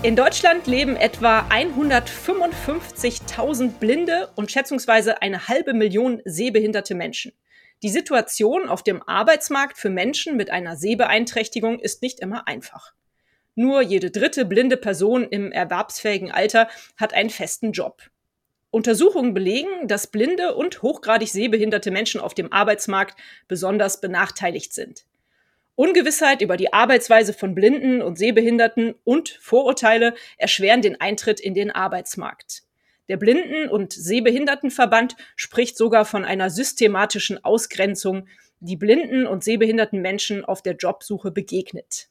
In Deutschland leben etwa 155.000 blinde und schätzungsweise eine halbe Million sehbehinderte Menschen. Die Situation auf dem Arbeitsmarkt für Menschen mit einer Sehbeeinträchtigung ist nicht immer einfach. Nur jede dritte blinde Person im erwerbsfähigen Alter hat einen festen Job. Untersuchungen belegen, dass blinde und hochgradig sehbehinderte Menschen auf dem Arbeitsmarkt besonders benachteiligt sind. Ungewissheit über die Arbeitsweise von Blinden und Sehbehinderten und Vorurteile erschweren den Eintritt in den Arbeitsmarkt. Der Blinden- und Sehbehindertenverband spricht sogar von einer systematischen Ausgrenzung, die blinden und sehbehinderten Menschen auf der Jobsuche begegnet.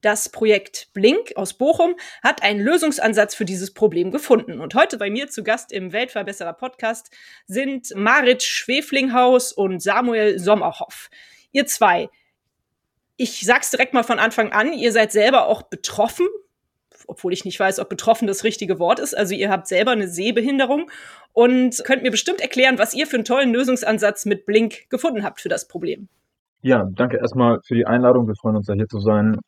Das Projekt Blink aus Bochum hat einen Lösungsansatz für dieses Problem gefunden. Und heute bei mir zu Gast im Weltverbesserer Podcast sind Marit Schweflinghaus und Samuel Sommerhoff. Ihr zwei, ich sag's direkt mal von Anfang an, ihr seid selber auch betroffen, obwohl ich nicht weiß, ob betroffen das richtige Wort ist. Also ihr habt selber eine Sehbehinderung und könnt mir bestimmt erklären, was ihr für einen tollen Lösungsansatz mit Blink gefunden habt für das Problem. Ja, danke erstmal für die Einladung. Wir freuen uns ja hier zu sein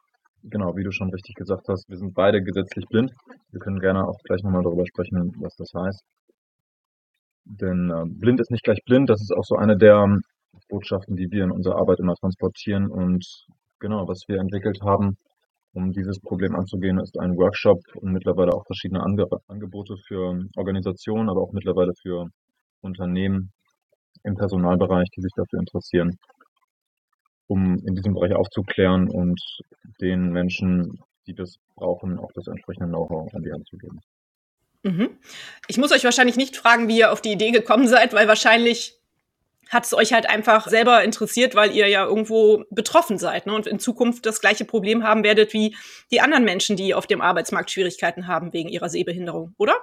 genau, wie du schon richtig gesagt hast, wir sind beide gesetzlich blind. Wir können gerne auch gleich nochmal darüber sprechen, was das heißt. Denn äh, blind ist nicht gleich blind. Das ist auch so eine der Botschaften, die wir in unserer Arbeit immer transportieren. Und genau, was wir entwickelt haben, um dieses Problem anzugehen, ist ein Workshop und mittlerweile auch verschiedene Ange Angebote für Organisationen, aber auch mittlerweile für Unternehmen im Personalbereich, die sich dafür interessieren, um in diesem Bereich aufzuklären und den Menschen, die das brauchen, auch das entsprechende Know-how an die Hand zu geben. Mhm. Ich muss euch wahrscheinlich nicht fragen, wie ihr auf die Idee gekommen seid, weil wahrscheinlich hat es euch halt einfach selber interessiert, weil ihr ja irgendwo betroffen seid ne? und in Zukunft das gleiche Problem haben werdet wie die anderen Menschen, die auf dem Arbeitsmarkt Schwierigkeiten haben wegen ihrer Sehbehinderung, oder?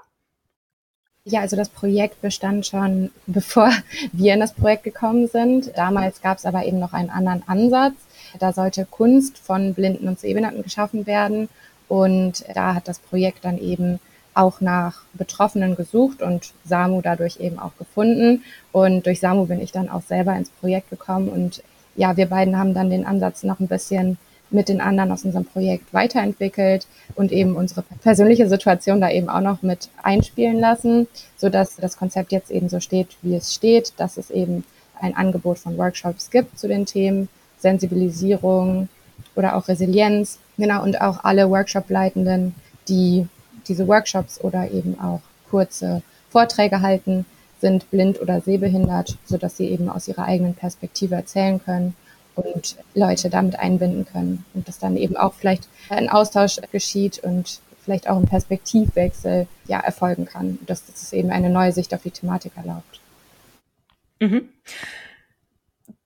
Ja, also das Projekt bestand schon, bevor wir in das Projekt gekommen sind. Damals gab es aber eben noch einen anderen Ansatz. Da sollte Kunst von Blinden und Sehbehinderten geschaffen werden. Und da hat das Projekt dann eben auch nach Betroffenen gesucht und Samu dadurch eben auch gefunden. Und durch Samu bin ich dann auch selber ins Projekt gekommen. Und ja, wir beiden haben dann den Ansatz noch ein bisschen mit den anderen aus unserem Projekt weiterentwickelt und eben unsere persönliche Situation da eben auch noch mit einspielen lassen, so dass das Konzept jetzt eben so steht, wie es steht, dass es eben ein Angebot von Workshops gibt zu den Themen Sensibilisierung oder auch Resilienz. Genau, und auch alle Workshop-Leitenden, die diese Workshops oder eben auch kurze Vorträge halten, sind blind oder sehbehindert, so dass sie eben aus ihrer eigenen Perspektive erzählen können und Leute damit einbinden können und dass dann eben auch vielleicht ein Austausch geschieht und vielleicht auch ein Perspektivwechsel ja erfolgen kann, dass es eben eine neue Sicht auf die Thematik erlaubt. Mhm.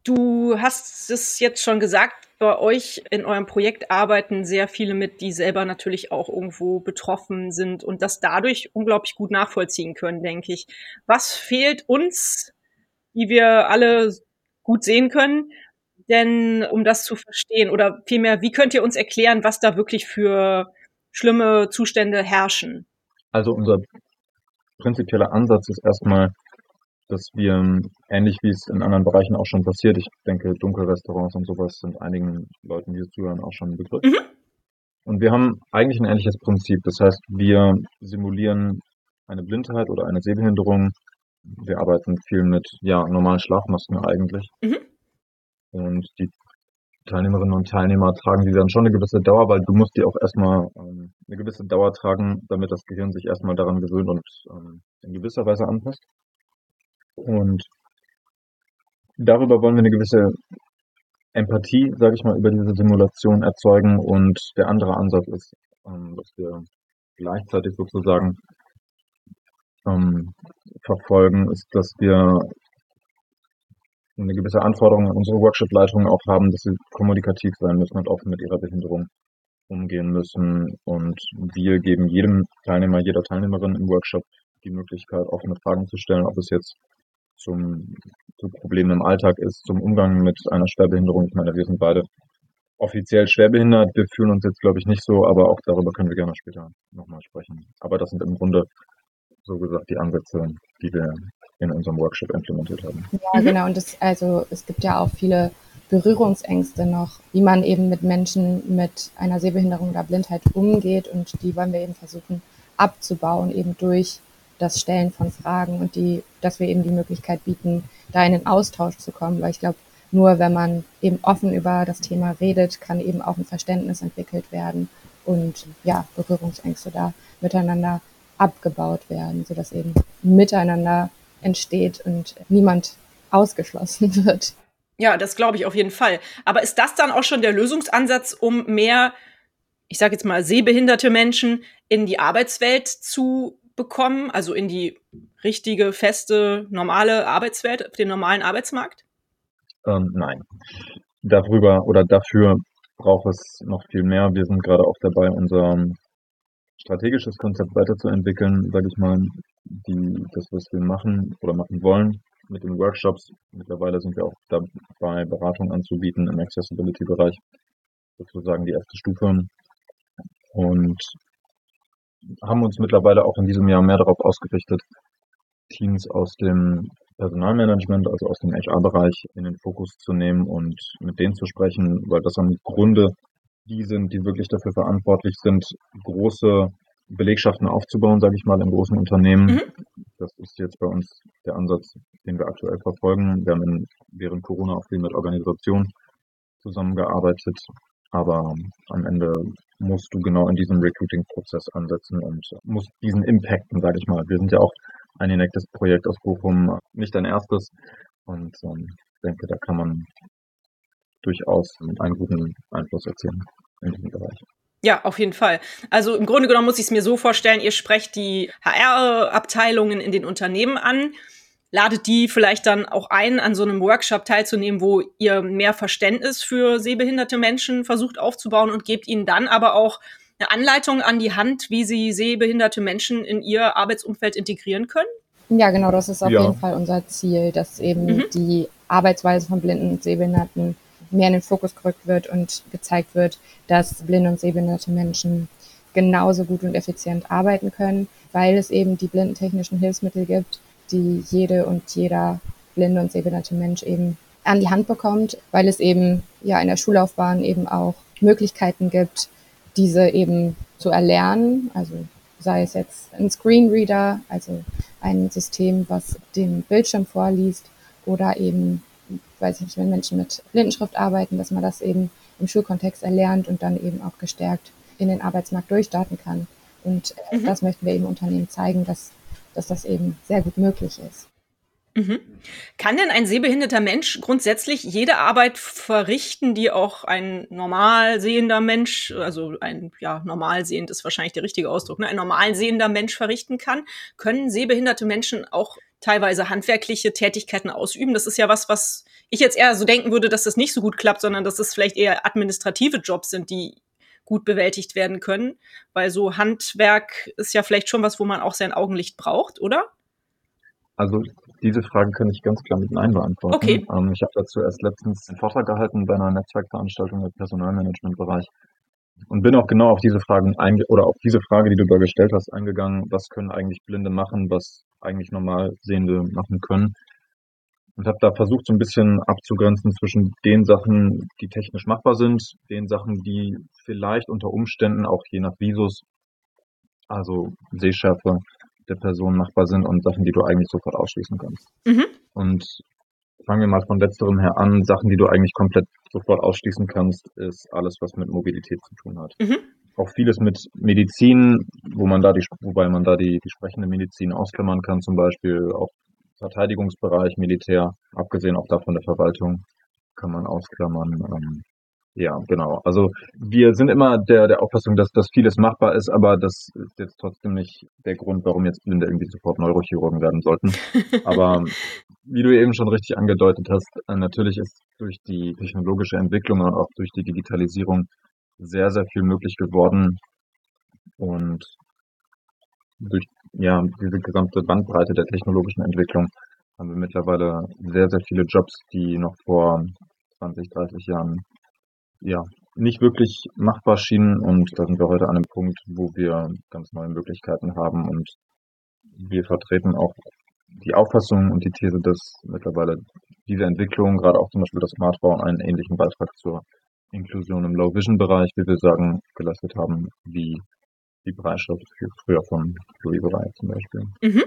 Du hast es jetzt schon gesagt, bei euch in eurem Projekt arbeiten sehr viele mit, die selber natürlich auch irgendwo betroffen sind und das dadurch unglaublich gut nachvollziehen können, denke ich. Was fehlt uns, wie wir alle gut sehen können, denn, um das zu verstehen? Oder vielmehr, wie könnt ihr uns erklären, was da wirklich für schlimme Zustände herrschen? Also unser prinzipieller Ansatz ist erstmal, dass wir, ähnlich wie es in anderen Bereichen auch schon passiert, ich denke, Dunkelrestaurants und sowas sind einigen Leuten, die zuhören, auch schon ein Begriff. Mhm. Und wir haben eigentlich ein ähnliches Prinzip. Das heißt, wir simulieren eine Blindheit oder eine Sehbehinderung. Wir arbeiten viel mit ja, normalen Schlafmasken eigentlich. Mhm. Und die Teilnehmerinnen und Teilnehmer tragen die dann schon eine gewisse Dauer, weil du musst die auch erstmal ähm, eine gewisse Dauer tragen, damit das Gehirn sich erstmal daran gewöhnt und ähm, in gewisser Weise anpasst. Und darüber wollen wir eine gewisse Empathie, sage ich mal, über diese Simulation erzeugen. Und der andere Ansatz ist, ähm, dass wir gleichzeitig sozusagen ähm, verfolgen, ist, dass wir eine gewisse Anforderung an unsere Workshop-Leitungen auch haben, dass sie kommunikativ sein müssen und offen mit ihrer Behinderung umgehen müssen. Und wir geben jedem Teilnehmer, jeder Teilnehmerin im Workshop die Möglichkeit, offene Fragen zu stellen, ob es jetzt zum, zu Problemen im Alltag ist, zum Umgang mit einer Schwerbehinderung. Ich meine, wir sind beide offiziell schwerbehindert. Wir fühlen uns jetzt, glaube ich, nicht so, aber auch darüber können wir gerne später nochmal sprechen. Aber das sind im Grunde so gesagt die Ansätze, die wir in unserem Workshop implementiert haben. Ja, mhm. genau. Und das, also es gibt ja auch viele Berührungsängste noch, wie man eben mit Menschen mit einer Sehbehinderung oder Blindheit umgeht. Und die wollen wir eben versuchen abzubauen, eben durch das Stellen von Fragen und die, dass wir eben die Möglichkeit bieten, da in den Austausch zu kommen, weil ich glaube, nur wenn man eben offen über das Thema redet, kann eben auch ein Verständnis entwickelt werden und ja, Berührungsängste da miteinander abgebaut werden, sodass eben miteinander entsteht und niemand ausgeschlossen wird. Ja, das glaube ich auf jeden Fall. Aber ist das dann auch schon der Lösungsansatz, um mehr, ich sage jetzt mal, sehbehinderte Menschen in die Arbeitswelt zu bekommen, also in die richtige, feste, normale Arbeitswelt, auf den normalen Arbeitsmarkt? Ähm, nein. Darüber oder dafür braucht es noch viel mehr. Wir sind gerade auch dabei, unser strategisches Konzept weiterzuentwickeln, sage ich mal, die, das, was wir machen oder machen wollen mit den Workshops. Mittlerweile sind wir auch dabei, Beratung anzubieten im Accessibility-Bereich, sozusagen die erste Stufe. Und haben uns mittlerweile auch in diesem Jahr mehr darauf ausgerichtet, Teams aus dem Personalmanagement, also aus dem HR-Bereich, in den Fokus zu nehmen und mit denen zu sprechen, weil das am Grunde die sind, die wirklich dafür verantwortlich sind, große Belegschaften aufzubauen, sage ich mal, in großen Unternehmen. Mhm. Das ist jetzt bei uns der Ansatz, den wir aktuell verfolgen. Wir haben in, während Corona auch viel mit Organisationen zusammengearbeitet, aber am Ende musst du genau in diesem Recruiting-Prozess ansetzen und musst diesen impacten, sage ich mal. Wir sind ja auch ein enactes Projekt aus Bochum, nicht ein erstes. Und ähm, ich denke, da kann man durchaus einen guten Einfluss erzielen in diesem Bereich. Ja, auf jeden Fall. Also im Grunde genommen muss ich es mir so vorstellen, ihr sprecht die HR-Abteilungen in den Unternehmen an, ladet die vielleicht dann auch ein, an so einem Workshop teilzunehmen, wo ihr mehr Verständnis für sehbehinderte Menschen versucht aufzubauen und gebt ihnen dann aber auch eine Anleitung an die Hand, wie sie sehbehinderte Menschen in ihr Arbeitsumfeld integrieren können? Ja, genau, das ist auf ja. jeden Fall unser Ziel, dass eben mhm. die Arbeitsweise von Blinden und Sehbehinderten mehr in den Fokus gerückt wird und gezeigt wird, dass blinde und sehbehinderte Menschen genauso gut und effizient arbeiten können, weil es eben die blindentechnischen Hilfsmittel gibt, die jede und jeder blinde und sehbehinderte Mensch eben an die Hand bekommt, weil es eben ja in der Schullaufbahn eben auch Möglichkeiten gibt, diese eben zu erlernen, also sei es jetzt ein Screenreader, also ein System, was den Bildschirm vorliest oder eben weiß ich nicht, wenn Menschen mit Blindenschrift arbeiten, dass man das eben im Schulkontext erlernt und dann eben auch gestärkt in den Arbeitsmarkt durchstarten kann. Und mhm. das möchten wir eben Unternehmen zeigen, dass, dass das eben sehr gut möglich ist. Mhm. Kann denn ein sehbehinderter Mensch grundsätzlich jede Arbeit verrichten, die auch ein normal sehender Mensch, also ein ja normal sehend ist wahrscheinlich der richtige Ausdruck, ne, ein normal sehender Mensch verrichten kann? Können sehbehinderte Menschen auch teilweise handwerkliche Tätigkeiten ausüben? Das ist ja was, was ich jetzt eher so denken würde, dass das nicht so gut klappt, sondern dass es vielleicht eher administrative Jobs sind, die gut bewältigt werden können. Weil so Handwerk ist ja vielleicht schon was, wo man auch sein Augenlicht braucht, oder? Also diese Frage kann ich ganz klar mit Nein beantworten. Okay. Ähm, ich habe dazu erst letztens einen Vortrag gehalten bei einer Netzwerkveranstaltung im Personalmanagementbereich und bin auch genau auf diese Fragen oder auf diese Frage, die du da gestellt hast, eingegangen. Was können eigentlich Blinde machen, was eigentlich normal Sehende machen können? Und habe da versucht, so ein bisschen abzugrenzen zwischen den Sachen, die technisch machbar sind, den Sachen, die vielleicht unter Umständen auch je nach Visus, also Sehschärfe der Person machbar sind und Sachen, die du eigentlich sofort ausschließen kannst. Mhm. Und fangen wir mal von letzterem her an. Sachen, die du eigentlich komplett sofort ausschließen kannst, ist alles, was mit Mobilität zu tun hat. Mhm. Auch vieles mit Medizin, wo man da die, wobei man da die, die sprechende Medizin ausklammern kann, zum Beispiel auch Verteidigungsbereich, Militär, abgesehen auch davon der Verwaltung, kann man ausklammern. Ähm, ja, genau. Also wir sind immer der, der Auffassung, dass, dass vieles machbar ist, aber das ist jetzt trotzdem nicht der Grund, warum jetzt Blinde irgendwie sofort Neurochirurgen werden sollten. aber wie du eben schon richtig angedeutet hast, äh, natürlich ist durch die technologische Entwicklung und auch durch die Digitalisierung sehr, sehr viel möglich geworden. Und durch ja, diese gesamte Bandbreite der technologischen Entwicklung haben wir mittlerweile sehr, sehr viele Jobs, die noch vor 20, 30 Jahren ja, nicht wirklich machbar schienen. Und da sind wir heute an einem Punkt, wo wir ganz neue Möglichkeiten haben. Und wir vertreten auch die Auffassung und die These, dass mittlerweile diese Entwicklung, gerade auch zum Beispiel das Smartphone, einen ähnlichen Beitrag zur Inklusion im Low-Vision-Bereich, wie wir sagen, geleistet haben, wie die Bereitschaft früher von Louis Bereich zum Beispiel. Mhm.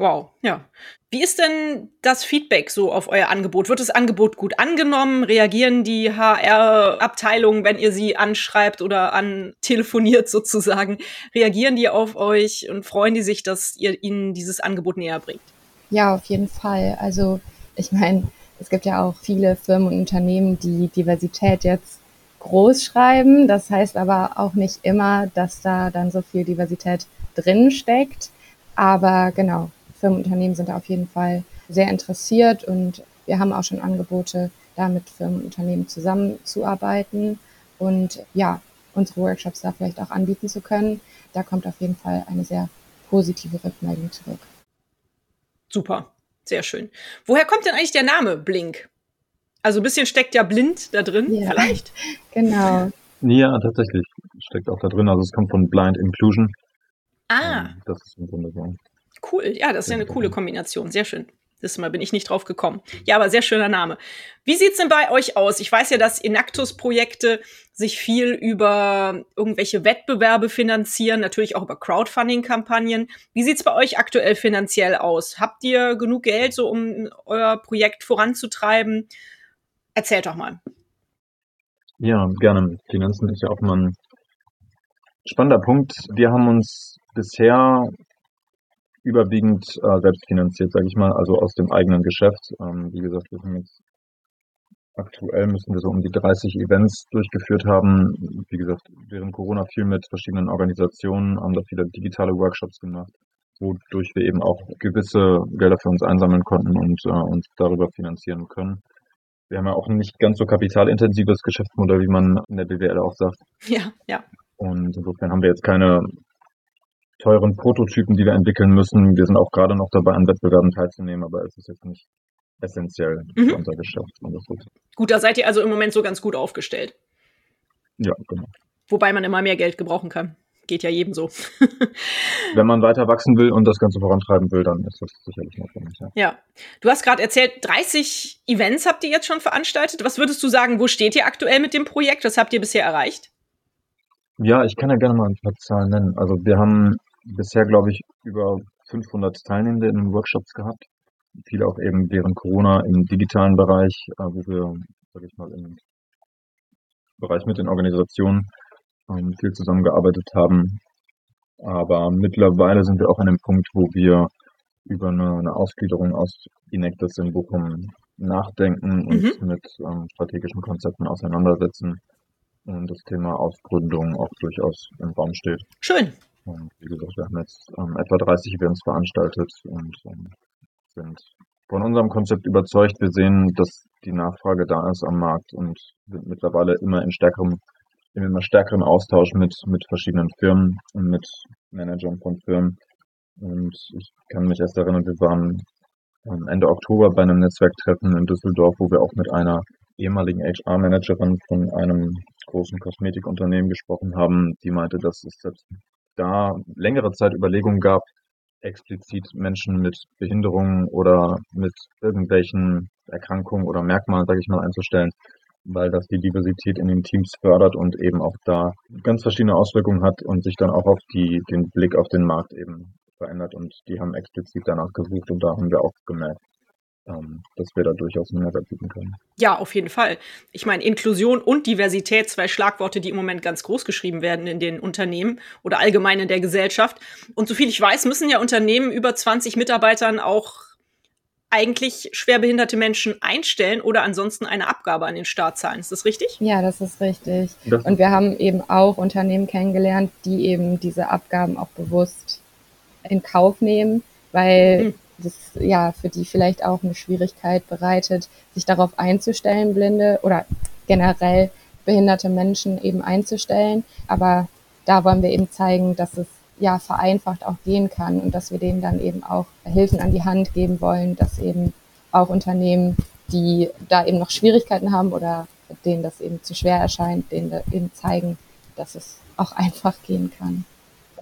Wow, ja. Wie ist denn das Feedback so auf euer Angebot? Wird das Angebot gut angenommen? Reagieren die HR-Abteilungen, wenn ihr sie anschreibt oder antelefoniert sozusagen? Reagieren die auf euch und freuen die sich, dass ihr ihnen dieses Angebot näher bringt? Ja, auf jeden Fall. Also ich meine, es gibt ja auch viele Firmen und Unternehmen, die Diversität jetzt groß schreiben. Das heißt aber auch nicht immer, dass da dann so viel Diversität drin steckt. Aber genau, Firmenunternehmen sind da auf jeden Fall sehr interessiert und wir haben auch schon Angebote, da mit Firmenunternehmen zusammenzuarbeiten und ja, unsere Workshops da vielleicht auch anbieten zu können. Da kommt auf jeden Fall eine sehr positive Rückmeldung zurück. Super, sehr schön. Woher kommt denn eigentlich der Name Blink? Also ein bisschen steckt ja blind da drin, ja, vielleicht? Genau. Ja, tatsächlich steckt auch da drin. Also es kommt von Blind Inclusion. Ah. Das ist im Grunde so. Cool, ja, das ist ja eine coole Kombination. Sehr schön. Das Mal bin ich nicht drauf gekommen. Ja, aber sehr schöner Name. Wie sieht's denn bei euch aus? Ich weiß ja, dass Inactus-Projekte sich viel über irgendwelche Wettbewerbe finanzieren, natürlich auch über Crowdfunding-Kampagnen. Wie sieht's bei euch aktuell finanziell aus? Habt ihr genug Geld, so um euer Projekt voranzutreiben? Erzählt doch mal. Ja, gerne. Finanzen ist ja auch mal ein spannender Punkt. Wir haben uns bisher überwiegend äh, selbst finanziert, sage ich mal, also aus dem eigenen Geschäft. Ähm, wie gesagt, wir haben jetzt aktuell müssen wir so um die 30 Events durchgeführt haben. Wie gesagt, während Corona viel mit verschiedenen Organisationen, haben da viele digitale Workshops gemacht, wodurch wir eben auch gewisse Gelder für uns einsammeln konnten und äh, uns darüber finanzieren können. Wir haben ja auch ein nicht ganz so kapitalintensives Geschäftsmodell, wie man in der BWL auch sagt. Ja, ja. Und insofern haben wir jetzt keine teuren Prototypen, die wir entwickeln müssen. Wir sind auch gerade noch dabei, an Wettbewerben teilzunehmen, aber es ist jetzt nicht essentiell mhm. für unser Geschäft. Gut, da seid ihr also im Moment so ganz gut aufgestellt. Ja, genau. Wobei man immer mehr Geld gebrauchen kann. Geht ja jedem so. Wenn man weiter wachsen will und das Ganze vorantreiben will, dann ist das sicherlich notwendig. Ja. ja. Du hast gerade erzählt, 30 Events habt ihr jetzt schon veranstaltet. Was würdest du sagen, wo steht ihr aktuell mit dem Projekt? Was habt ihr bisher erreicht? Ja, ich kann ja gerne mal ein paar Zahlen nennen. Also wir haben bisher, glaube ich, über 500 Teilnehmende in den Workshops gehabt. Viele auch eben während Corona im digitalen Bereich, äh, wo wir, sage ich mal, im Bereich mit den Organisationen ähm, viel zusammengearbeitet haben. Aber mittlerweile sind wir auch an dem Punkt, wo wir über eine, eine Ausgliederung aus Inectus in Bochum nachdenken und mhm. mit ähm, strategischen Konzepten auseinandersetzen und das Thema Ausgründung auch durchaus im Raum steht. Schön. Und wie gesagt, wir haben jetzt ähm, etwa 30 Events veranstaltet und ähm, sind von unserem Konzept überzeugt. Wir sehen, dass die Nachfrage da ist am Markt und sind mittlerweile immer in stärkerem, in immer stärkerem Austausch mit, mit verschiedenen Firmen und mit Managern von Firmen. Und ich kann mich erst erinnern, wir waren Ende Oktober bei einem Netzwerktreffen in Düsseldorf, wo wir auch mit einer ehemaligen HR-Managerin von einem großen Kosmetikunternehmen gesprochen haben, die meinte, dass es selbst da längere Zeit Überlegungen gab, explizit Menschen mit Behinderungen oder mit irgendwelchen Erkrankungen oder Merkmalen, sage ich mal, einzustellen, weil das die Diversität in den Teams fördert und eben auch da ganz verschiedene Auswirkungen hat und sich dann auch auf die, den Blick auf den Markt eben verändert. Und die haben explizit danach gesucht und da haben wir auch gemerkt, ähm, dass wir da durchaus einen Mehrwert bieten können. Ja, auf jeden Fall. Ich meine, Inklusion und Diversität, zwei Schlagworte, die im Moment ganz groß geschrieben werden in den Unternehmen oder allgemein in der Gesellschaft. Und soviel ich weiß, müssen ja Unternehmen über 20 Mitarbeitern auch eigentlich schwerbehinderte Menschen einstellen oder ansonsten eine Abgabe an den Staat zahlen. Ist das richtig? Ja, das ist richtig. Das und wir haben eben auch Unternehmen kennengelernt, die eben diese Abgaben auch bewusst in Kauf nehmen, weil mhm das ja für die vielleicht auch eine Schwierigkeit bereitet, sich darauf einzustellen, blinde oder generell behinderte Menschen eben einzustellen. Aber da wollen wir eben zeigen, dass es ja vereinfacht auch gehen kann und dass wir denen dann eben auch Hilfen an die Hand geben wollen, dass eben auch Unternehmen, die da eben noch Schwierigkeiten haben oder denen das eben zu schwer erscheint, denen eben zeigen, dass es auch einfach gehen kann.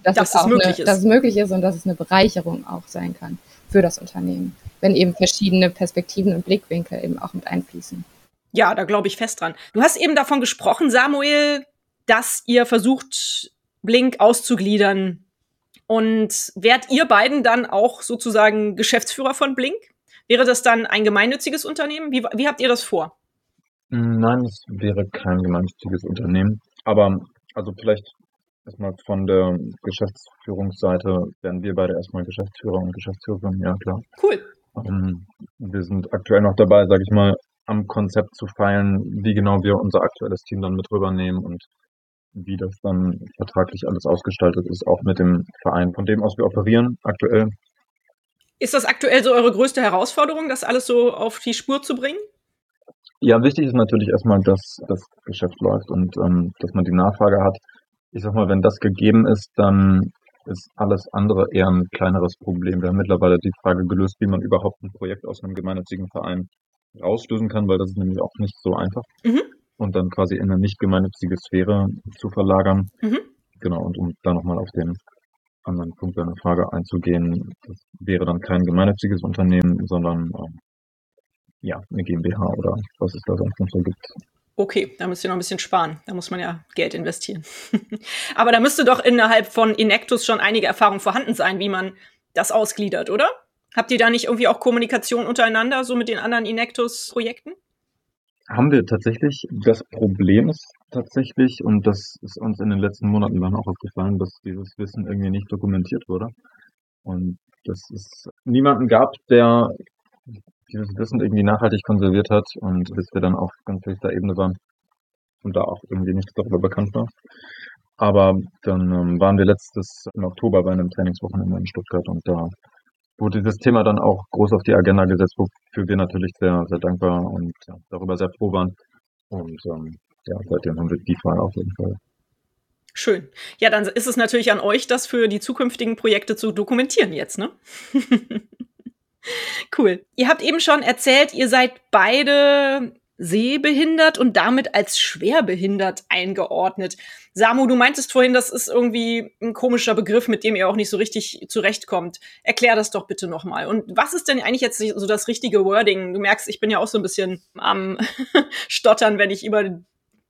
Dass, dass es, auch möglich eine, ist. Dass es möglich ist und dass es eine Bereicherung auch sein kann für das Unternehmen, wenn eben verschiedene Perspektiven und Blickwinkel eben auch mit einfließen. Ja, da glaube ich fest dran. Du hast eben davon gesprochen, Samuel, dass ihr versucht, Blink auszugliedern. Und wärt ihr beiden dann auch sozusagen Geschäftsführer von Blink? Wäre das dann ein gemeinnütziges Unternehmen? Wie, wie habt ihr das vor? Nein, es wäre kein gemeinnütziges Unternehmen. Aber also vielleicht erstmal von der Geschäftsführungsseite werden wir beide erstmal Geschäftsführer und Geschäftsführerin, ja klar. Cool. Ähm, wir sind aktuell noch dabei, sage ich mal, am Konzept zu feilen, wie genau wir unser aktuelles Team dann mit rübernehmen und wie das dann vertraglich alles ausgestaltet ist, auch mit dem Verein, von dem aus wir operieren aktuell. Ist das aktuell so eure größte Herausforderung, das alles so auf die Spur zu bringen? Ja, wichtig ist natürlich erstmal, dass das Geschäft läuft und ähm, dass man die Nachfrage hat. Ich sag mal, wenn das gegeben ist, dann ist alles andere eher ein kleineres Problem. Wir haben mittlerweile die Frage gelöst, wie man überhaupt ein Projekt aus einem gemeinnützigen Verein rauslösen kann, weil das ist nämlich auch nicht so einfach. Mhm. Und dann quasi in eine nicht gemeinnützige Sphäre zu verlagern. Mhm. Genau, und um da nochmal auf den anderen Punkt deiner Frage einzugehen, das wäre dann kein gemeinnütziges Unternehmen, sondern ähm, ja, eine GmbH oder was es da sonst noch so gibt. Okay, da müsst ihr noch ein bisschen sparen. Da muss man ja Geld investieren. Aber da müsste doch innerhalb von Inectus schon einige Erfahrung vorhanden sein, wie man das ausgliedert, oder? Habt ihr da nicht irgendwie auch Kommunikation untereinander, so mit den anderen Inectus-Projekten? Haben wir tatsächlich. Das Problem ist tatsächlich, und das ist uns in den letzten Monaten dann auch aufgefallen, dass dieses Wissen irgendwie nicht dokumentiert wurde. Und dass es niemanden gab, der dieses Wissen irgendwie nachhaltig konserviert hat und bis wir dann auf ganz höchster Ebene waren und da auch irgendwie nichts darüber bekannt war. Aber dann ähm, waren wir letztes im Oktober bei einem Trainingswochenende in Stuttgart und da wurde dieses Thema dann auch groß auf die Agenda gesetzt, wofür wir natürlich sehr, sehr dankbar und darüber sehr froh waren. Und ähm, ja, seitdem haben wir die Frage auf jeden Fall. Schön. Ja, dann ist es natürlich an euch, das für die zukünftigen Projekte zu dokumentieren jetzt, ne? cool. Ihr habt eben schon erzählt, ihr seid beide sehbehindert und damit als schwerbehindert eingeordnet. Samu, du meintest vorhin, das ist irgendwie ein komischer Begriff, mit dem ihr auch nicht so richtig zurechtkommt. Erklär das doch bitte nochmal. Und was ist denn eigentlich jetzt so das richtige Wording? Du merkst, ich bin ja auch so ein bisschen am Stottern, wenn ich über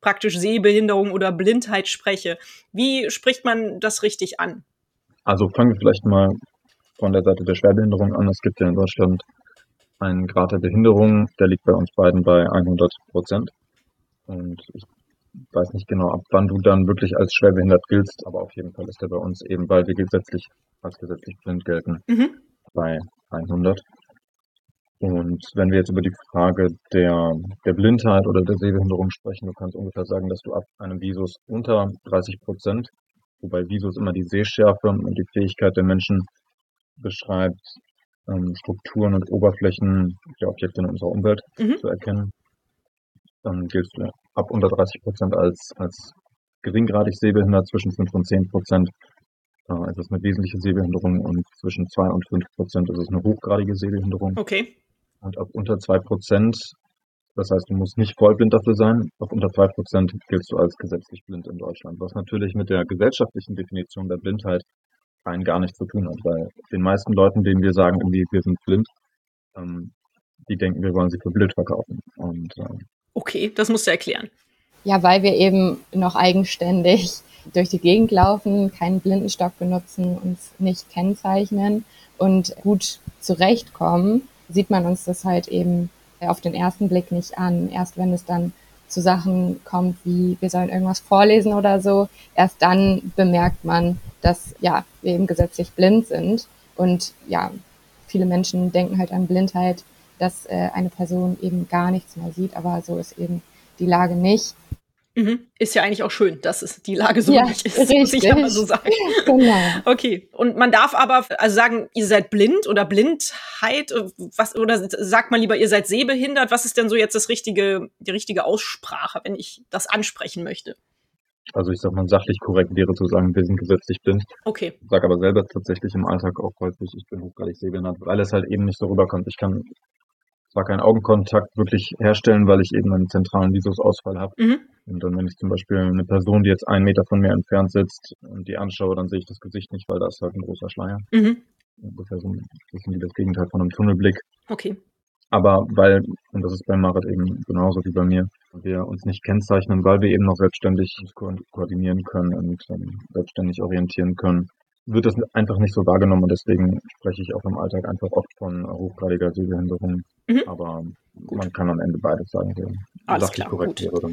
praktisch Sehbehinderung oder Blindheit spreche. Wie spricht man das richtig an? Also fangen wir vielleicht mal von der Seite der Schwerbehinderung an. Es gibt ja in Deutschland einen Grad der Behinderung, der liegt bei uns beiden bei 100 Prozent. Und ich weiß nicht genau, ab wann du dann wirklich als schwerbehindert giltst, aber auf jeden Fall ist der bei uns eben, weil wir gesetzlich als gesetzlich blind gelten, mhm. bei 100. Und wenn wir jetzt über die Frage der, der Blindheit oder der Sehbehinderung sprechen, du kannst ungefähr sagen, dass du ab einem Visus unter 30 Prozent, wobei Visus immer die Sehschärfe und die Fähigkeit der Menschen beschreibt, ähm, Strukturen und Oberflächen der Objekte in unserer Umwelt mhm. zu erkennen. Dann giltst du ab unter 30 Prozent als, als geringgradig sehbehindert, zwischen 5 und 10 Prozent äh, ist es eine wesentliche Sehbehinderung und zwischen 2 und 5 Prozent ist es eine hochgradige Sehbehinderung. Okay. Und ab unter 2 Prozent, das heißt, du musst nicht vollblind dafür sein, ab unter 2 Prozent giltst du als gesetzlich blind in Deutschland, was natürlich mit der gesellschaftlichen Definition der Blindheit rein gar nichts zu tun hat, weil den meisten Leuten, denen wir sagen, irgendwie, wir sind blind, ähm, die denken, wir wollen sie für blöd verkaufen. Und, äh, okay, das musst du erklären. Ja, weil wir eben noch eigenständig durch die Gegend laufen, keinen Blindenstock benutzen, uns nicht kennzeichnen und gut zurechtkommen, sieht man uns das halt eben auf den ersten Blick nicht an. Erst wenn es dann zu Sachen kommt, wie wir sollen irgendwas vorlesen oder so, erst dann bemerkt man, dass ja, wir eben gesetzlich blind sind. Und ja, viele Menschen denken halt an Blindheit, dass äh, eine Person eben gar nichts mehr sieht, aber so ist eben die Lage nicht. Mhm. Ist ja eigentlich auch schön, dass es die Lage so ja, nicht ist, richtig. muss ich ja mal so sagen. Genau. Okay. Und man darf aber also sagen, ihr seid blind oder Blindheit, was, oder sagt man lieber, ihr seid sehbehindert. Was ist denn so jetzt das richtige, die richtige Aussprache, wenn ich das ansprechen möchte? Also ich sag mal, sachlich korrekt wäre zu sagen, wir sind gesetzlich blind. Okay. Sag aber selber tatsächlich im Alltag auch häufig, ich bin hochgradig sehbehindert, weil es halt eben nicht so rüberkommt. Ich kann zwar keinen Augenkontakt wirklich herstellen, weil ich eben einen zentralen Visusausfall habe. Mhm. Und dann, wenn ich zum Beispiel eine Person, die jetzt einen Meter von mir entfernt sitzt und die anschaue, dann sehe ich das Gesicht nicht, weil da ist halt ein großer Schleier. Mhm. Ungefähr so ein bisschen wie das Gegenteil von einem Tunnelblick. Okay. Aber weil, und das ist bei Marit eben genauso wie bei mir, wir uns nicht kennzeichnen, weil wir eben noch selbstständig ko koordinieren können und ähm, selbstständig orientieren können, wird das einfach nicht so wahrgenommen und deswegen spreche ich auch im Alltag einfach oft von hochgradiger Sehbehinderung. Mhm. Aber gut. man kann am Ende beides sagen. Alles klar, korrekt gut. wäre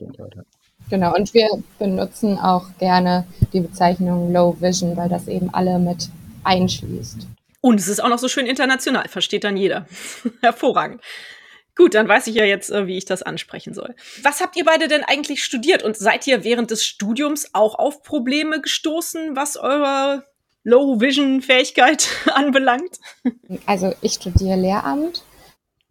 Blindheit, ja. Genau, und wir benutzen auch gerne die Bezeichnung Low Vision, weil das eben alle mit einschließt. Und es ist auch noch so schön international, versteht dann jeder. Hervorragend. Gut, dann weiß ich ja jetzt, äh, wie ich das ansprechen soll. Was habt ihr beide denn eigentlich studiert und seid ihr während des Studiums auch auf Probleme gestoßen, was eure Low-Vision-Fähigkeit anbelangt? Also ich studiere Lehramt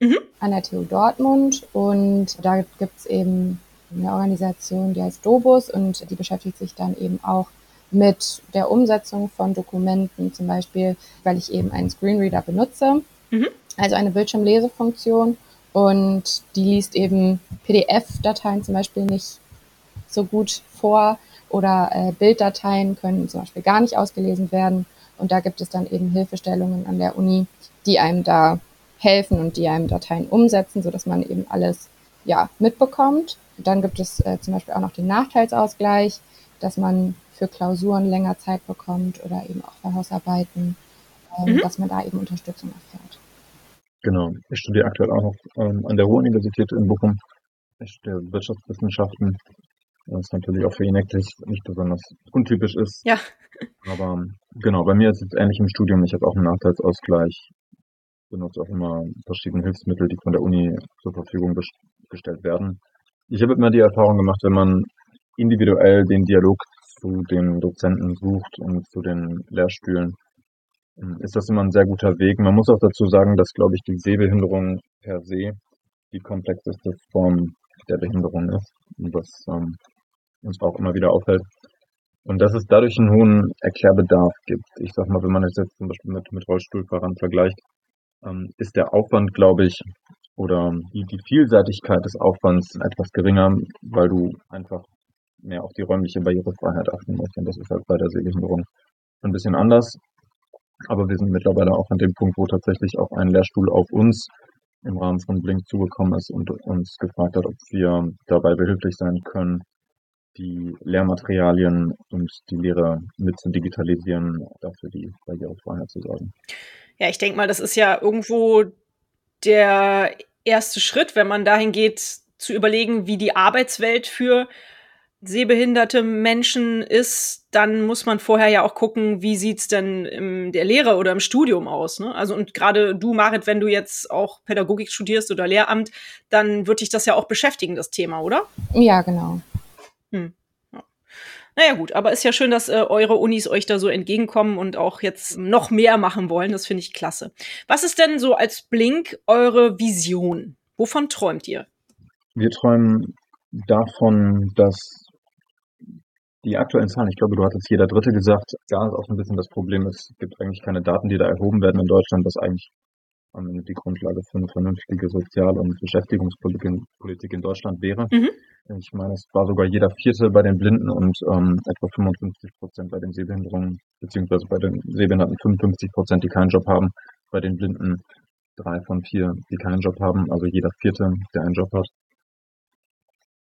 Mhm. an der TU Dortmund und da gibt es eben eine Organisation, die heißt Dobus und die beschäftigt sich dann eben auch mit der Umsetzung von Dokumenten, zum Beispiel, weil ich eben einen Screenreader benutze, Mhm. also eine Bildschirmlesefunktion und die liest eben PDF-Dateien zum Beispiel nicht so gut vor oder äh, Bilddateien können zum Beispiel gar nicht ausgelesen werden und da gibt es dann eben Hilfestellungen an der Uni, die einem da helfen und die einem Dateien umsetzen, so dass man eben alles ja mitbekommt. Dann gibt es äh, zum Beispiel auch noch den Nachteilsausgleich, dass man für Klausuren länger Zeit bekommt oder eben auch für Hausarbeiten, ähm, Mhm. dass man da eben Unterstützung erfährt. Genau. Ich studiere aktuell auch noch ähm, an der Ruhr-Universität in Bochum. Ich studiere Wirtschaftswissenschaften, was natürlich auch für Inektis nicht besonders untypisch ist. Ja. Aber genau, bei mir ist es ähnlich im Studium. Ich habe auch einen Nachteilsausgleich, benutze auch immer verschiedene Hilfsmittel, die von der Uni zur Verfügung ges- gestellt werden. Ich habe immer die Erfahrung gemacht, wenn man individuell den Dialog zu den Dozenten sucht und zu den Lehrstühlen, ähm, ist das immer ein sehr guter Weg. Man muss auch dazu sagen, dass, glaube ich, die Sehbehinderung per se die komplexeste Form der Behinderung ist, und was ähm, uns auch immer wieder auffällt. Und dass es dadurch einen hohen Erklärbedarf gibt. Ich sag mal, wenn man es jetzt zum Beispiel mit, mit Rollstuhlfahrern vergleicht, ähm, ist der Aufwand, glaube ich, oder die, Vielseitigkeit des Aufwands etwas geringer, weil du einfach mehr auf die räumliche Barrierefreiheit achten musst. Und das ist halt bei der Sehbehinderung ein bisschen anders. Aber wir sind mittlerweile auch an dem Punkt, wo tatsächlich auch ein Lehrstuhl auf uns im Rahmen von Blink zugekommen ist und uns gefragt hat, ob wir dabei behilflich sein können, die Lehrmaterialien und die Lehre mit zu digitalisieren, dafür die Barrierefreiheit zu sorgen. Ja, ich denke mal, das ist ja irgendwo der erste Schritt, wenn man dahin geht, zu überlegen, wie die Arbeitswelt für sehbehinderte Menschen ist, dann muss man vorher ja auch gucken, wie sieht's denn in der Lehre oder im Studium aus. Ne? Also und gerade du, Marit, wenn du jetzt auch Pädagogik studierst oder Lehramt, dann wird dich das ja auch beschäftigen, das Thema, oder? Ja, genau. Hm. Ja. Naja gut, aber ist ja schön, dass äh, eure Unis euch da so entgegenkommen und auch jetzt noch mehr machen wollen. Das finde ich klasse. Was ist denn so als Blink eure Vision? Wovon träumt ihr? Wir träumen davon, dass die aktuellen Zahlen, ich glaube, du hattest jeder Dritte gesagt, da ist auch ein bisschen das Problem, es gibt eigentlich keine Daten, die da erhoben werden in Deutschland, was eigentlich am Ende die Grundlage für eine vernünftige Sozial- und Beschäftigungspolitik in, Politik in Deutschland wäre. Mhm. Ich meine, es war sogar jeder Vierte bei den Blinden und ähm, etwa 55 Prozent bei den Sehbehinderungen, beziehungsweise bei den Sehbehinderten 55 Prozent, die keinen Job haben, bei den Blinden drei von vier, die keinen Job haben, also jeder Vierte, der einen Job hat.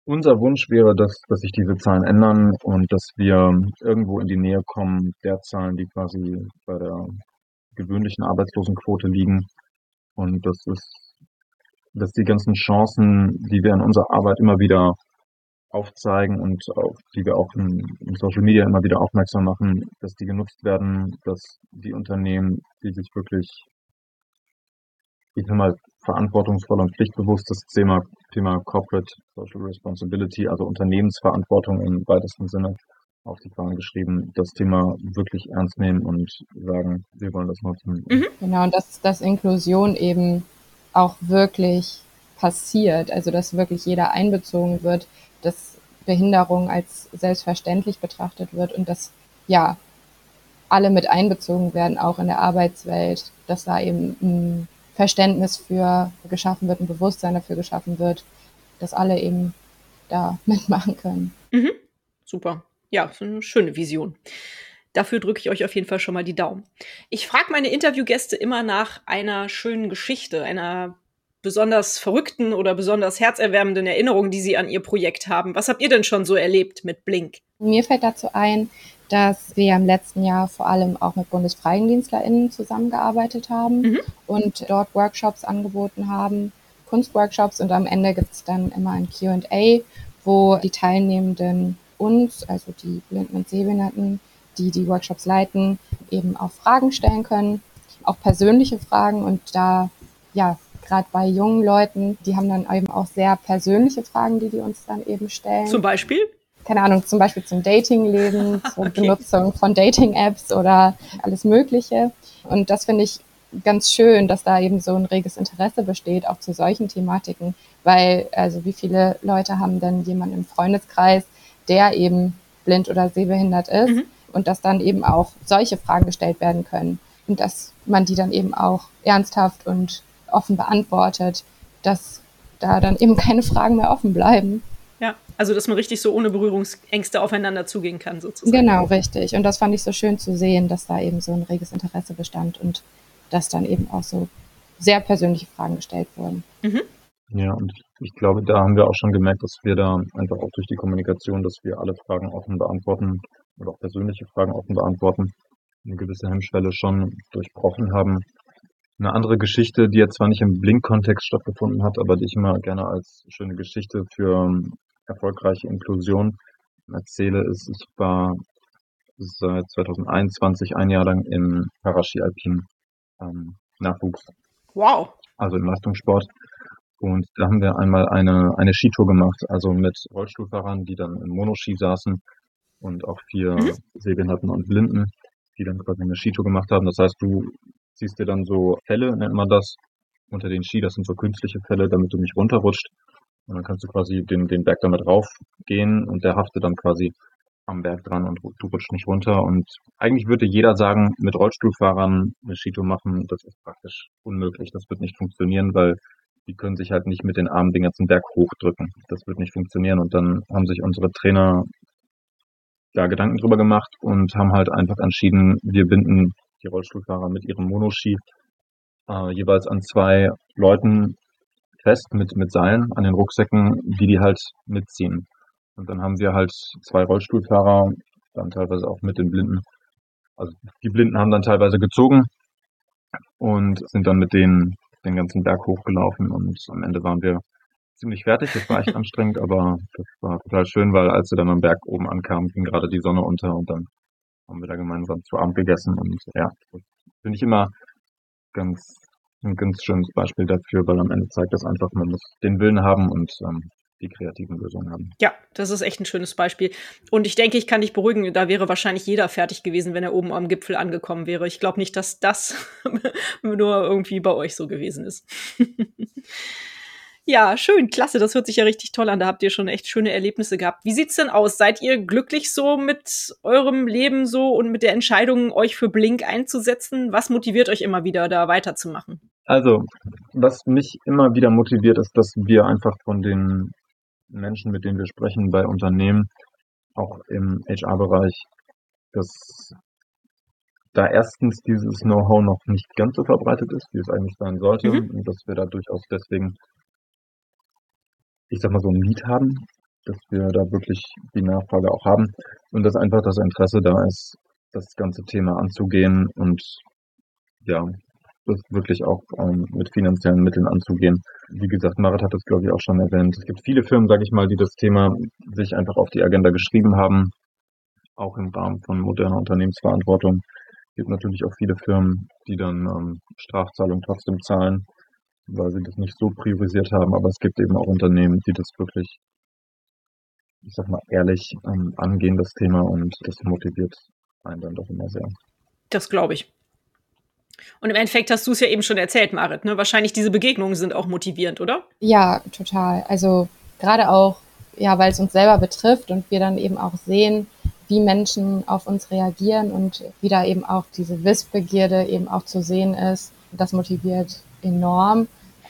Unser Wunsch wäre, dass, dass sich diese Zahlen ändern und dass wir irgendwo in die Nähe kommen der Zahlen, die quasi bei der gewöhnlichen Arbeitslosenquote liegen. Und das ist, dass die ganzen Chancen, die wir in unserer Arbeit immer wieder aufzeigen und auf die wir auch in, in Social Media immer wieder aufmerksam machen, dass die genutzt werden, dass die Unternehmen, die sich wirklich ich sag mal, verantwortungsvoll und pflichtbewusst das Thema, Thema Corporate Social Responsibility, also Unternehmensverantwortung im weitesten Sinne auf die Fahnen geschrieben, das Thema wirklich ernst nehmen und sagen, wir wollen das nutzen. Mhm. Genau, und dass, dass Inklusion eben auch wirklich passiert, also dass wirklich jeder einbezogen wird, dass Behinderung als selbstverständlich betrachtet wird und dass ja alle mit einbezogen werden, auch in der Arbeitswelt, dass da eben ein Verständnis für geschaffen wird, ein Bewusstsein dafür geschaffen wird, dass alle eben da mitmachen können. Mhm. Super. Ja, so eine schöne Vision. Dafür drücke ich euch auf jeden Fall schon mal die Daumen. Ich frage meine Interviewgäste immer nach einer schönen Geschichte, einer besonders verrückten oder besonders herzerwärmenden Erinnerung, die Sie an Ihr Projekt haben. Was habt ihr denn schon so erlebt mit Blink? Mir fällt dazu ein, dass wir im letzten Jahr vor allem auch mit BundesfreiendienstlerInnen zusammengearbeitet haben mhm. und dort Workshops angeboten haben, Kunstworkshops und am Ende gibt es dann immer ein QA, wo die Teilnehmenden uns, also die Blinden und Sehbehinderten, die die Workshops leiten, eben auch Fragen stellen können, auch persönliche Fragen und da, ja, gerade bei jungen Leuten, die haben dann eben auch sehr persönliche Fragen, die die uns dann eben stellen. Zum Beispiel? Keine Ahnung, zum Beispiel zum Datingleben, zur okay. Benutzung von Dating-Apps oder alles Mögliche. Und das finde ich ganz schön, dass da eben so ein reges Interesse besteht, auch zu solchen Thematiken, weil, also wie viele Leute haben denn jemanden im Freundeskreis, der eben blind oder sehbehindert ist mhm. und dass dann eben auch solche Fragen gestellt werden können und dass man die dann eben auch ernsthaft und offen beantwortet, dass da dann eben keine Fragen mehr offen bleiben. Ja, also dass man richtig so ohne Berührungsängste aufeinander zugehen kann, sozusagen. Genau, richtig. Und das fand ich so schön zu sehen, dass da eben so ein reges Interesse bestand und dass dann eben auch so sehr persönliche Fragen gestellt wurden. Mhm. Ja, und ich glaube, da haben wir auch schon gemerkt, dass wir da einfach auch durch die Kommunikation, dass wir alle Fragen offen beantworten oder auch persönliche Fragen offen beantworten, eine gewisse Hemmschwelle schon durchbrochen haben. Eine andere Geschichte, die jetzt zwar nicht im Blink-Kontext stattgefunden hat, aber die ich immer gerne als schöne Geschichte für ähm, erfolgreiche Inklusion erzähle, ist, ich war seit 2021 ein Jahr lang im Paraski Alpin ähm, Nachwuchs. Wow. Also im Leistungssport. Und da haben wir einmal eine, eine Skitour gemacht, also mit Rollstuhlfahrern, die dann im Monoski saßen und auch vier mhm. Sehbehinderten und Blinden, die dann quasi eine Skitour gemacht haben. Das heißt, du ziehst dir dann so Fälle, nennt man das, unter den Ski, das sind so künstliche Fälle, damit du nicht runterrutscht. Und dann kannst du quasi den, den Berg damit raufgehen und der haftet dann quasi am Berg dran und du rutschst nicht runter. Und eigentlich würde jeder sagen, mit Rollstuhlfahrern eine Skitour machen, das ist praktisch unmöglich. Das wird nicht funktionieren, weil die können sich halt nicht mit den Armen den ganzen Berg hochdrücken. Das wird nicht funktionieren. Und dann haben sich unsere Trainer da Gedanken drüber gemacht und haben halt einfach entschieden, wir binden die Rollstuhlfahrer mit ihrem Monoski äh, jeweils an zwei Leuten fest mit, mit Seilen an den Rucksäcken, die die halt mitziehen. Und dann haben wir halt zwei Rollstuhlfahrer, dann teilweise auch mit den Blinden. Also die Blinden haben dann teilweise gezogen und sind dann mit denen den ganzen Berg hochgelaufen und am Ende waren wir ziemlich fertig. Das war echt anstrengend, aber das war total schön, weil als wir dann am Berg oben ankamen, ging gerade die Sonne unter und dann haben wir da gemeinsam zu Abend gegessen und ja, finde ich immer ganz ein ganz schönes Beispiel dafür, weil am Ende zeigt das einfach, man muss den Willen haben und ähm, die kreativen Lösungen haben. Ja, das ist echt ein schönes Beispiel. Und ich denke, ich kann dich beruhigen, da wäre wahrscheinlich jeder fertig gewesen, wenn er oben am Gipfel angekommen wäre. Ich glaube nicht, dass das nur irgendwie bei euch so gewesen ist. ja, schön, klasse, das hört sich ja richtig toll an. Da habt ihr schon echt schöne Erlebnisse gehabt. Wie sieht's denn aus? Seid ihr glücklich so mit eurem Leben so und mit der Entscheidung, euch für Blink einzusetzen? Was motiviert euch immer wieder, da weiterzumachen? Also, was mich immer wieder motiviert, ist, dass wir einfach von den Menschen, mit denen wir sprechen bei Unternehmen, auch im HR-Bereich, dass da erstens dieses Know-how noch nicht ganz so verbreitet ist, wie es eigentlich sein sollte, mhm. und dass wir da durchaus deswegen, ich sag mal, so ein Lied haben, dass wir da wirklich die Nachfrage auch haben und dass einfach das Interesse da ist, das ganze Thema anzugehen und ja, das wirklich auch ähm, mit finanziellen Mitteln anzugehen. Wie gesagt, Marit hat das, glaube ich, auch schon erwähnt. Es gibt viele Firmen, sage ich mal, die das Thema sich einfach auf die Agenda geschrieben haben, auch im Rahmen von moderner Unternehmensverantwortung. Es gibt natürlich auch viele Firmen, die dann ähm, Strafzahlungen trotzdem zahlen, weil sie das nicht so priorisiert haben. Aber es gibt eben auch Unternehmen, die das wirklich, ich sag mal, ehrlich ähm, angehen, das Thema, und das motiviert einen dann doch immer sehr. Das glaube ich. Und im Endeffekt hast du es ja eben schon erzählt, Marit, ne? Wahrscheinlich diese Begegnungen sind auch motivierend, oder? Ja, total. Also gerade auch ja, weil es uns selber betrifft und wir dann eben auch sehen, wie Menschen auf uns reagieren und wie da eben auch diese Wissbegierde eben auch zu sehen ist. Das motiviert enorm.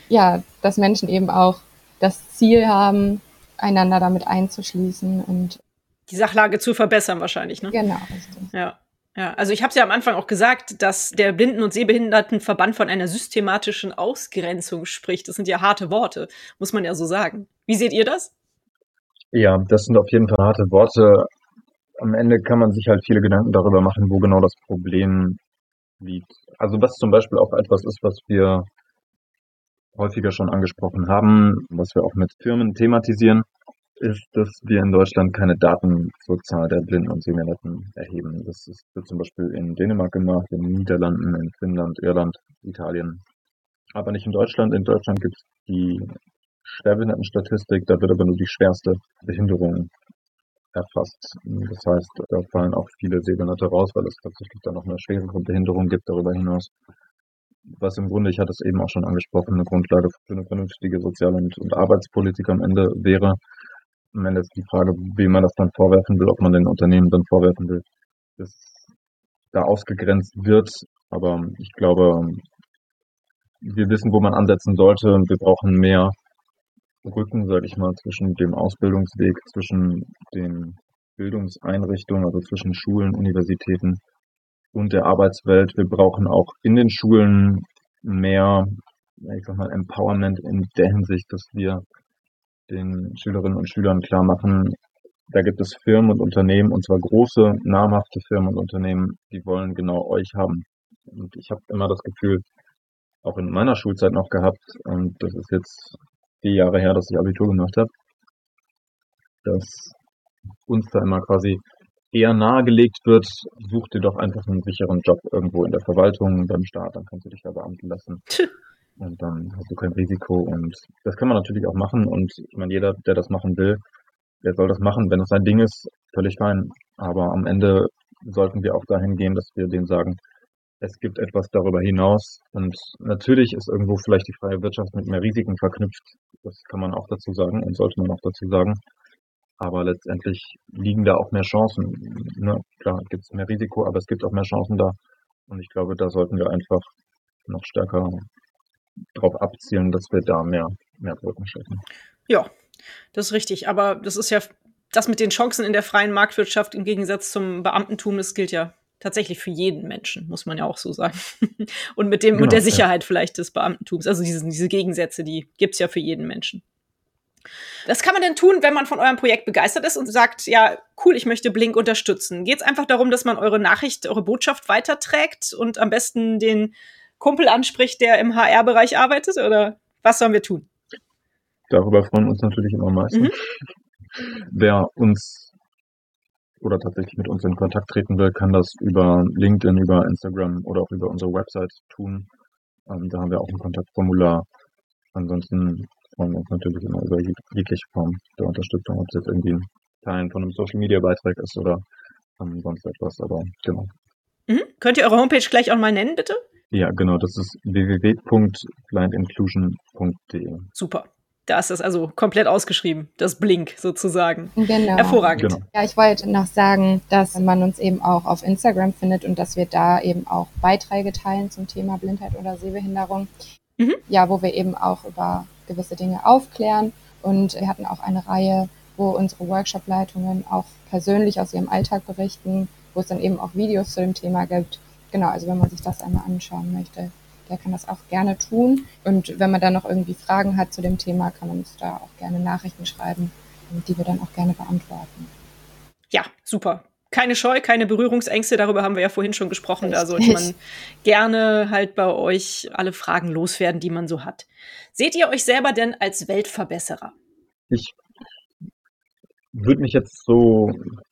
Ja, dass Menschen eben auch das Ziel haben, einander damit einzuschließen und die Sachlage zu verbessern wahrscheinlich, ne? Genau, richtig. Ja. Ja, also ich habe es ja am Anfang auch gesagt, dass der Blinden- und Sehbehindertenverband von einer systematischen Ausgrenzung spricht. Das sind ja harte Worte, muss man ja so sagen. Wie seht ihr das? Ja, das sind auf jeden Fall harte Worte. Am Ende kann man sich halt viele Gedanken darüber machen, wo genau das Problem liegt. Also was zum Beispiel auch etwas ist, was wir häufiger schon angesprochen haben, was wir auch mit Firmen thematisieren, ist, dass wir in Deutschland keine Daten zur Zahl der Blinden und Sehbehinderten erheben. Das wird zum Beispiel in Dänemark gemacht, in den Niederlanden, in Finnland, Irland, Italien. Aber nicht in Deutschland. In Deutschland gibt es die Schwerbehindertenstatistik, da wird aber nur die schwerste Behinderung erfasst. Das heißt, da fallen auch viele Sehbehinderte raus, weil es tatsächlich dann noch eine schwerere Behinderung gibt darüber hinaus. Was im Grunde, ich hatte es eben auch schon angesprochen, eine Grundlage für eine vernünftige Sozial- und, und Arbeitspolitik am Ende wäre. Am Ende ist die Frage, wem man das dann vorwerfen will, ob man den Unternehmen dann vorwerfen will, dass da ausgegrenzt wird. Aber ich glaube, wir wissen, wo man ansetzen sollte. Wir brauchen mehr Brücken, sage ich mal, zwischen dem Ausbildungsweg, zwischen den Bildungseinrichtungen, also zwischen Schulen, Universitäten und der Arbeitswelt. Wir brauchen auch in den Schulen mehr, ich sag mal, Empowerment in der Hinsicht, dass wir den Schülerinnen und Schülern klar machen, da gibt es Firmen und Unternehmen, und zwar große, namhafte Firmen und Unternehmen, die wollen genau euch haben. Und ich habe immer das Gefühl, auch in meiner Schulzeit noch gehabt, und das ist jetzt vier Jahre her, dass ich Abitur gemacht habe, dass uns da immer quasi eher nahegelegt wird, such dir doch einfach einen sicheren Job irgendwo in der Verwaltung, beim Staat, dann kannst du dich da beamten lassen. Und dann hast du kein Risiko. Und das kann man natürlich auch machen. Und ich meine, jeder, der das machen will, der soll das machen. Wenn es sein Ding ist, völlig fein. Aber am Ende sollten wir auch dahin gehen, dass wir denen sagen, es gibt etwas darüber hinaus. Und natürlich ist irgendwo vielleicht die freie Wirtschaft mit mehr Risiken verknüpft. Das kann man auch dazu sagen und sollte man auch dazu sagen. Aber letztendlich liegen da auch mehr Chancen. Ne? Klar, gibt es mehr Risiko, aber es gibt auch mehr Chancen da. Und ich glaube, da sollten wir einfach noch stärker darauf abzielen, dass wir da mehr, mehr Brücken schaffen. Ja, das ist richtig. Aber das ist ja das mit den Chancen in der freien Marktwirtschaft im Gegensatz zum Beamtentum, das gilt ja tatsächlich für jeden Menschen, muss man ja auch so sagen. und mit dem, genau, mit der Sicherheit ja. vielleicht des Beamtentums. Also diese, diese Gegensätze, die gibt es ja für jeden Menschen. Was kann man denn tun, wenn man von eurem Projekt begeistert ist und sagt, ja, cool, ich möchte Blink unterstützen? Geht es einfach darum, dass man eure Nachricht, eure Botschaft weiterträgt und am besten den Kumpel anspricht, der im HR-Bereich arbeitet? Oder was sollen wir tun? Darüber freuen wir uns natürlich immer am meisten. Mhm. Wer uns oder tatsächlich mit uns in Kontakt treten will, kann das über LinkedIn, über Instagram oder auch über unsere Website tun. Ähm, da haben wir auch ein Kontaktformular. Ansonsten freuen wir uns natürlich immer über jegliche Form der Unterstützung, ob es jetzt irgendwie ein Teilen von einem Social Media Beitrag ist oder ähm, sonst etwas, aber genau. Mhm. Könnt ihr eure Homepage gleich auch mal nennen, bitte? Ja, genau, das ist www.blindinclusion.de. Super. Da ist das also komplett ausgeschrieben, das Blink sozusagen. Genau. Hervorragend. Genau. Ja, ich wollte noch sagen, dass man uns eben auch auf Instagram findet und dass wir da eben auch Beiträge teilen zum Thema Blindheit oder Sehbehinderung. Mhm. Ja, wo wir eben auch über gewisse Dinge aufklären. Und wir hatten auch eine Reihe, wo unsere Workshop-Leitungen auch persönlich aus ihrem Alltag berichten, wo es dann eben auch Videos zu dem Thema gibt genau, also wenn man sich das einmal anschauen möchte, der kann das auch gerne tun. Und wenn man dann noch irgendwie Fragen hat zu dem Thema, kann man uns da auch gerne Nachrichten schreiben, die wir dann auch gerne beantworten. Ja, super. Keine Scheu, keine Berührungsängste, darüber haben wir ja vorhin schon gesprochen. Richtig. Da sollte man gerne halt bei euch alle Fragen loswerden, die man so hat. Seht ihr euch selber denn als Weltverbesserer? Ich würde mich jetzt so,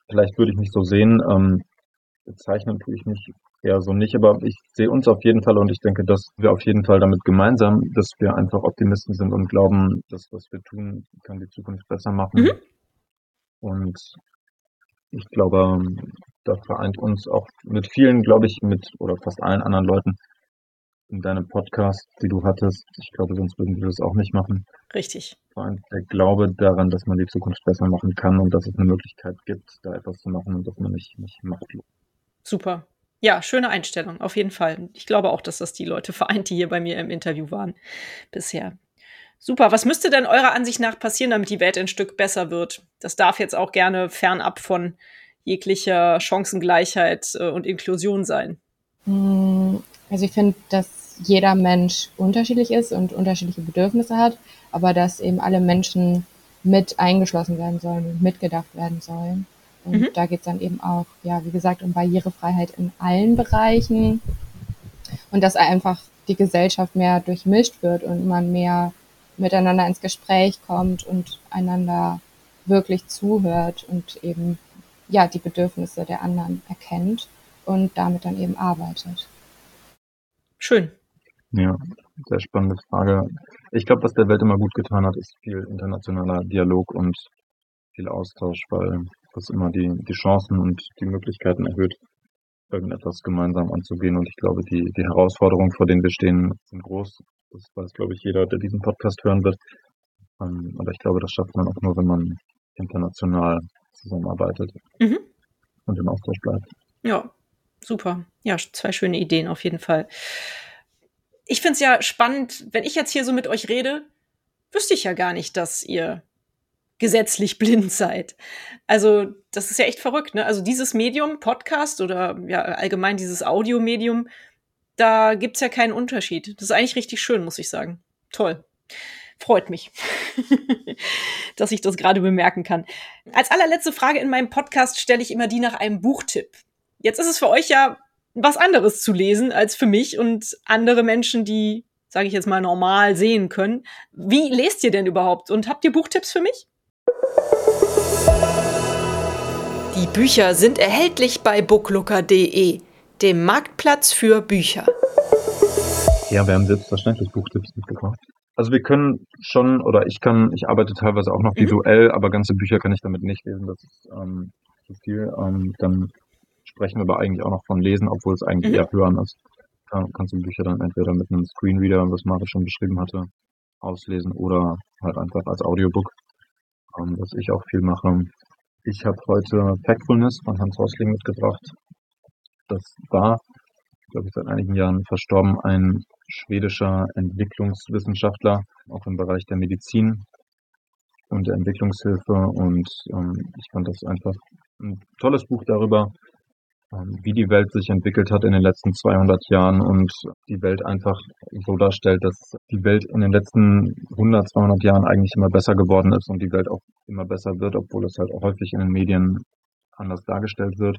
vielleicht würde ich mich so sehen, ähm, bezeichnen tue ich mich eher so nicht, aber ich sehe uns auf jeden Fall und ich denke, dass wir auf jeden Fall damit gemeinsam, dass wir einfach Optimisten sind und glauben, dass was wir tun, kann die Zukunft besser machen. Mhm. Und ich glaube, da vereint uns auch mit vielen, glaube ich, mit oder fast allen anderen Leuten in deinem Podcast, die du hattest. Ich glaube, sonst würden wir das auch nicht machen. Richtig. Vor allem der Glaube daran, dass man die Zukunft besser machen kann und dass es eine Möglichkeit gibt, da etwas zu machen und dass man nicht, nicht machtlos. Super. Ja, schöne Einstellung, auf jeden Fall. Ich glaube auch, dass das die Leute vereint, die hier bei mir im Interview waren bisher. Super. Was müsste denn eurer Ansicht nach passieren, damit die Welt ein Stück besser wird? Das darf jetzt auch gerne fernab von jeglicher Chancengleichheit äh, und Inklusion sein. Hm, also ich finde, dass jeder Mensch unterschiedlich ist und unterschiedliche Bedürfnisse hat, aber dass eben alle Menschen mit eingeschlossen werden sollen und mitgedacht werden sollen. Und mhm. da geht es dann eben auch, ja, wie gesagt, um Barrierefreiheit in allen Bereichen und dass einfach die Gesellschaft mehr durchmischt wird und man mehr miteinander ins Gespräch kommt und einander wirklich zuhört und eben ja die Bedürfnisse der anderen erkennt und damit dann eben arbeitet. Schön. Ja, sehr spannende Frage. Ich glaube, was der Welt immer gut getan hat, ist viel internationaler Dialog und viel Austausch, weil das immer die, die Chancen und die Möglichkeiten erhöht, irgendetwas gemeinsam anzugehen. Und ich glaube, die, die Herausforderungen, vor denen wir stehen, sind groß. Das weiß, glaube ich, jeder, der diesen Podcast hören wird. Ähm, aber ich glaube, das schafft man auch nur, wenn man international zusammenarbeitet mhm. und im Austausch bleibt. Ja, super. Ja, zwei schöne Ideen auf jeden Fall. Ich finde es ja spannend, wenn ich jetzt hier so mit euch rede, wüsste ich ja gar nicht, dass ihr gesetzlich blind seid. Also, das ist ja echt verrückt, ne? Also, dieses Medium, Podcast oder ja, allgemein dieses Audiomedium, da gibt's ja keinen Unterschied. Das ist eigentlich richtig schön, muss ich sagen. Toll. Freut mich, dass ich das gerade bemerken kann. Als allerletzte Frage in meinem Podcast stelle ich immer die nach einem Buchtipp. Jetzt ist es für euch ja was anderes zu lesen als für mich und andere Menschen, die, sage ich jetzt mal, normal sehen können. Wie lest ihr denn überhaupt und habt ihr Buchtipps für mich? Die Bücher sind erhältlich bei booklooker.de, dem Marktplatz für Bücher. Ja, wir haben selbstverständlich Buchtipps mitgebracht. Also wir können schon, oder ich kann, ich arbeite teilweise auch noch mhm. visuell, aber ganze Bücher kann ich damit nicht lesen, das ist ähm, zu viel. Ähm, dann sprechen wir aber eigentlich auch noch von Lesen, obwohl es eigentlich mhm. eher Hören ist. Kann, kannst du Bücher dann entweder mit einem Screenreader, was Mare schon beschrieben hatte, auslesen oder halt einfach als Audiobook, ähm, was ich auch viel mache. Ich habe heute Factfulness von Hans Rosling mitgebracht. Das war, glaube ich, seit einigen Jahren verstorben, ein schwedischer Entwicklungswissenschaftler, auch im Bereich der Medizin und der Entwicklungshilfe. Und ähm, ich fand das einfach ein tolles Buch darüber, wie die Welt sich entwickelt hat in den letzten 200 Jahren und die Welt einfach so darstellt, dass die Welt in den letzten 100, 200 Jahren eigentlich immer besser geworden ist und die Welt auch immer besser wird, obwohl es halt auch häufig in den Medien anders dargestellt wird.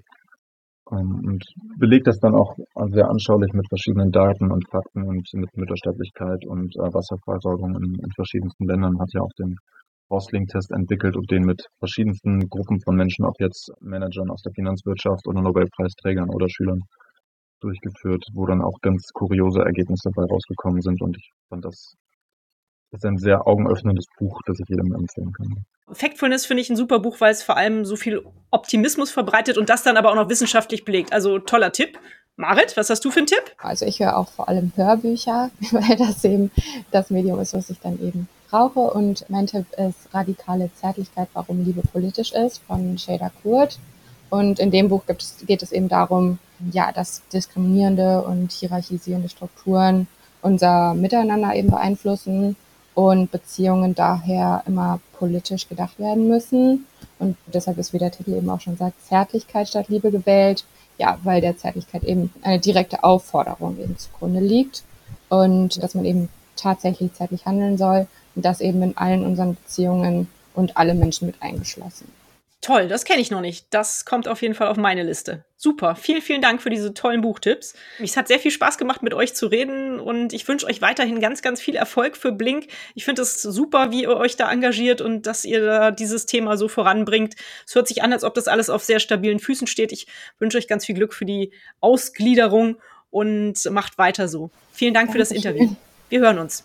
Ähm, und belegt das dann auch sehr anschaulich mit verschiedenen Daten und Fakten und mit Müttersterblichkeit und äh, Wasserversorgung in, in verschiedensten Ländern. Hat ja auch den Rosling-Test entwickelt und den mit verschiedensten Gruppen von Menschen, auch jetzt Managern aus der Finanzwirtschaft oder Nobelpreisträgern oder Schülern durchgeführt, wo dann auch ganz kuriose Ergebnisse dabei rausgekommen sind. Und ich fand das ist ein sehr augenöffnendes Buch, das ich jedem empfehlen kann. Factfulness finde ich ein super Buch, weil es vor allem so viel Optimismus verbreitet und das dann aber auch noch wissenschaftlich belegt. Also toller Tipp. Marit, was hast du für einen Tipp? Also ich höre auch vor allem Hörbücher, weil das eben das Medium ist, was ich dann eben brauche. Und mein Tipp ist Radikale Zärtlichkeit, warum Liebe politisch ist, von Shada Kurt. Und in dem Buch es, geht es eben darum, ja, dass diskriminierende und hierarchisierende Strukturen unser Miteinander eben beeinflussen und Beziehungen daher immer politisch gedacht werden müssen. Und deshalb ist, wie der Titel eben auch schon sagt, Zärtlichkeit statt Liebe gewählt. Ja, weil der Zärtlichkeit eben eine direkte Aufforderung eben zugrunde liegt und dass man eben tatsächlich zärtlich handeln soll und das eben in allen unseren Beziehungen und alle Menschen mit eingeschlossen. Toll, das kenne ich noch nicht. Das kommt auf jeden Fall auf meine Liste. Super. Vielen, vielen Dank für diese tollen Buchtipps. Es hat sehr viel Spaß gemacht, mit euch zu reden und ich wünsche euch weiterhin ganz, ganz viel Erfolg für Blink. Ich finde es super, wie ihr euch da engagiert und dass ihr da dieses Thema so voranbringt. Es hört sich an, als ob das alles auf sehr stabilen Füßen steht. Ich wünsche euch ganz viel Glück für die Ausgliederung und macht weiter so. Vielen Dank Dankeschön. für das Interview. Wir hören uns.